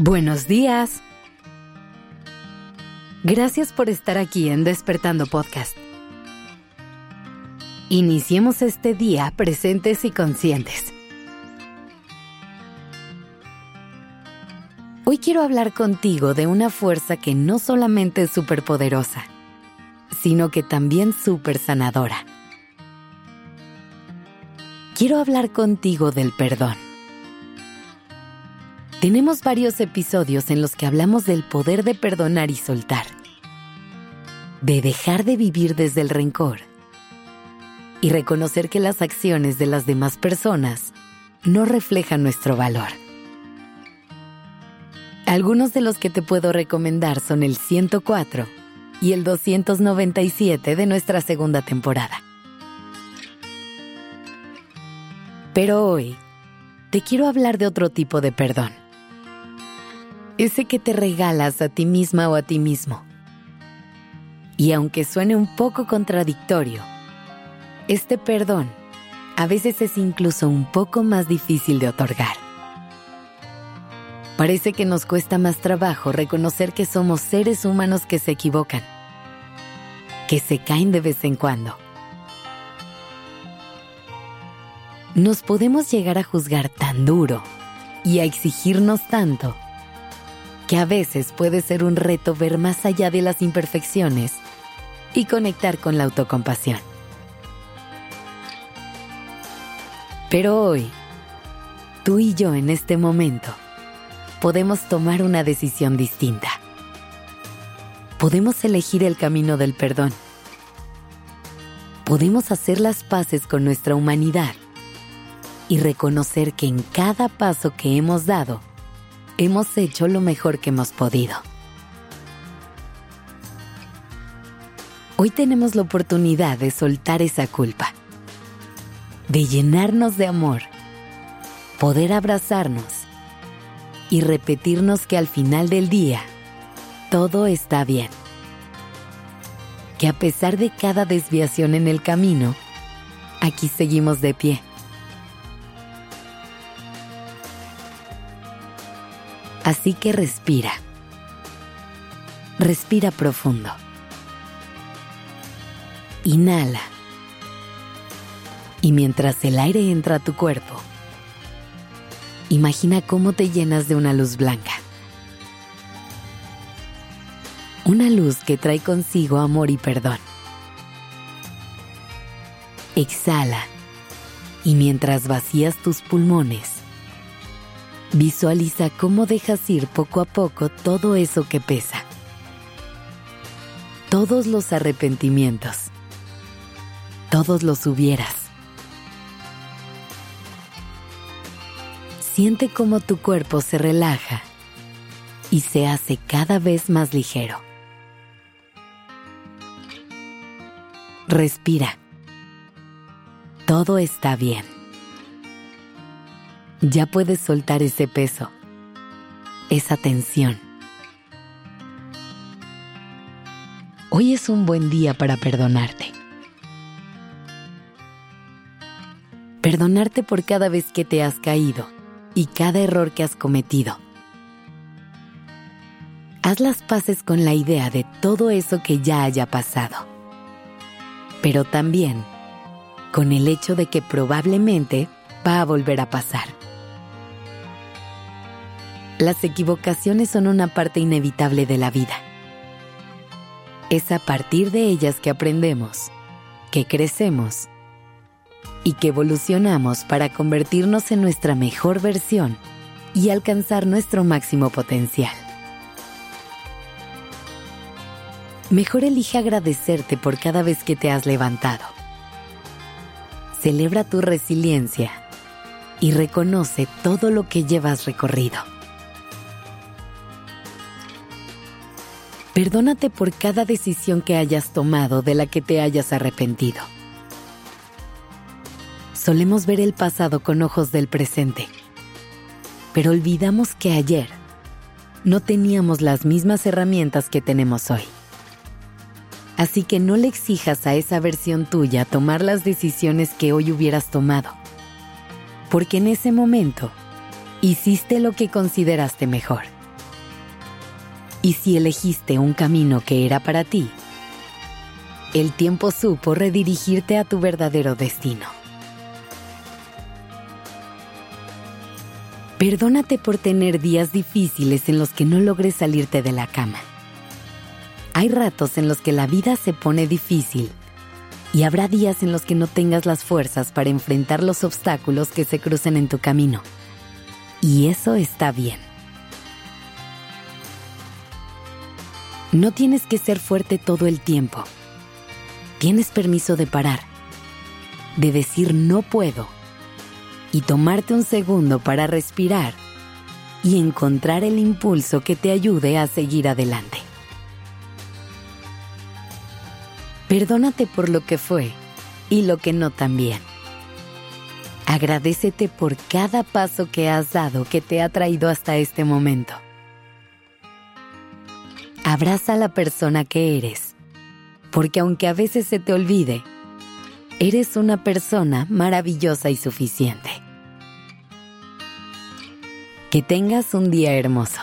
Buenos días. Gracias por estar aquí en Despertando Podcast. Iniciemos este día presentes y conscientes. Hoy quiero hablar contigo de una fuerza que no solamente es superpoderosa, sino que también súper sanadora. Quiero hablar contigo del perdón. Tenemos varios episodios en los que hablamos del poder de perdonar y soltar, de dejar de vivir desde el rencor y reconocer que las acciones de las demás personas no reflejan nuestro valor. Algunos de los que te puedo recomendar son el 104 y el 297 de nuestra segunda temporada. Pero hoy te quiero hablar de otro tipo de perdón ese que te regalas a ti misma o a ti mismo. Y aunque suene un poco contradictorio, este perdón a veces es incluso un poco más difícil de otorgar. Parece que nos cuesta más trabajo reconocer que somos seres humanos que se equivocan, que se caen de vez en cuando. Nos podemos llegar a juzgar tan duro y a exigirnos tanto que a veces puede ser un reto ver más allá de las imperfecciones y conectar con la autocompasión. Pero hoy, tú y yo en este momento, podemos tomar una decisión distinta. Podemos elegir el camino del perdón. Podemos hacer las paces con nuestra humanidad y reconocer que en cada paso que hemos dado, hemos hecho lo mejor que hemos podido. Hoy tenemos la oportunidad de soltar esa culpa, de llenarnos de amor, poder abrazarnos y repetirnos que al final del día todo está bien. Que a pesar de cada desviación en el camino, aquí seguimos de pie Así que respira. Respira profundo. Inhala. Y mientras el aire entra a tu cuerpo, imagina cómo te llenas de una luz blanca. Una luz que trae consigo amor y perdón. Exhala y mientras vacías tus pulmones, Visualiza cómo dejas ir poco a poco todo eso que pesa. Todos los arrepentimientos. Todos los hubieras. Siente cómo tu cuerpo se relaja y se hace cada vez más ligero. Respira. Todo está bien ya puedes soltar ese peso, esa tensión. Hoy es un buen día para perdonarte. Perdonarte por cada vez que te has caído y cada error que has cometido. Haz las paces con la idea de todo eso que ya haya pasado. Pero también con el hecho de que probablemente va a volver a pasar. Las equivocaciones son una parte inevitable de la vida. Es a partir de ellas que aprendemos, que crecemos y que evolucionamos para convertirnos en nuestra mejor versión y alcanzar nuestro máximo potencial. Mejor elige agradecerte por cada vez que te has levantado. Celebra tu resiliencia y reconoce todo lo que llevas recorrido. Perdónate por cada decisión que hayas tomado de la que te hayas arrepentido. Solemos ver el pasado con ojos del presente, pero olvidamos que ayer no teníamos las mismas herramientas que tenemos hoy. Así que no le exijas a esa versión tuya tomar las decisiones que hoy hubieras tomado, porque en ese momento hiciste lo que consideraste mejor Y si elegiste un camino que era para ti, el tiempo supo redirigirte a tu verdadero destino. Perdónate por tener días difíciles en los que no logres salirte de la cama. Hay ratos en los que la vida se pone difícil y habrá días en los que no tengas las fuerzas para enfrentar los obstáculos que se crucen en tu camino. Y eso está bien. No tienes que ser fuerte todo el tiempo. Tienes permiso de parar, de decir no puedo y tomarte un segundo para respirar y encontrar el impulso que te ayude a seguir adelante. Perdónate por lo que fue y lo que no también. Agradecete por cada paso que has dado que te ha traído hasta este momento. Abraza a la persona que eres, porque aunque a veces se te olvide, eres una persona maravillosa y suficiente. Que tengas un día hermoso.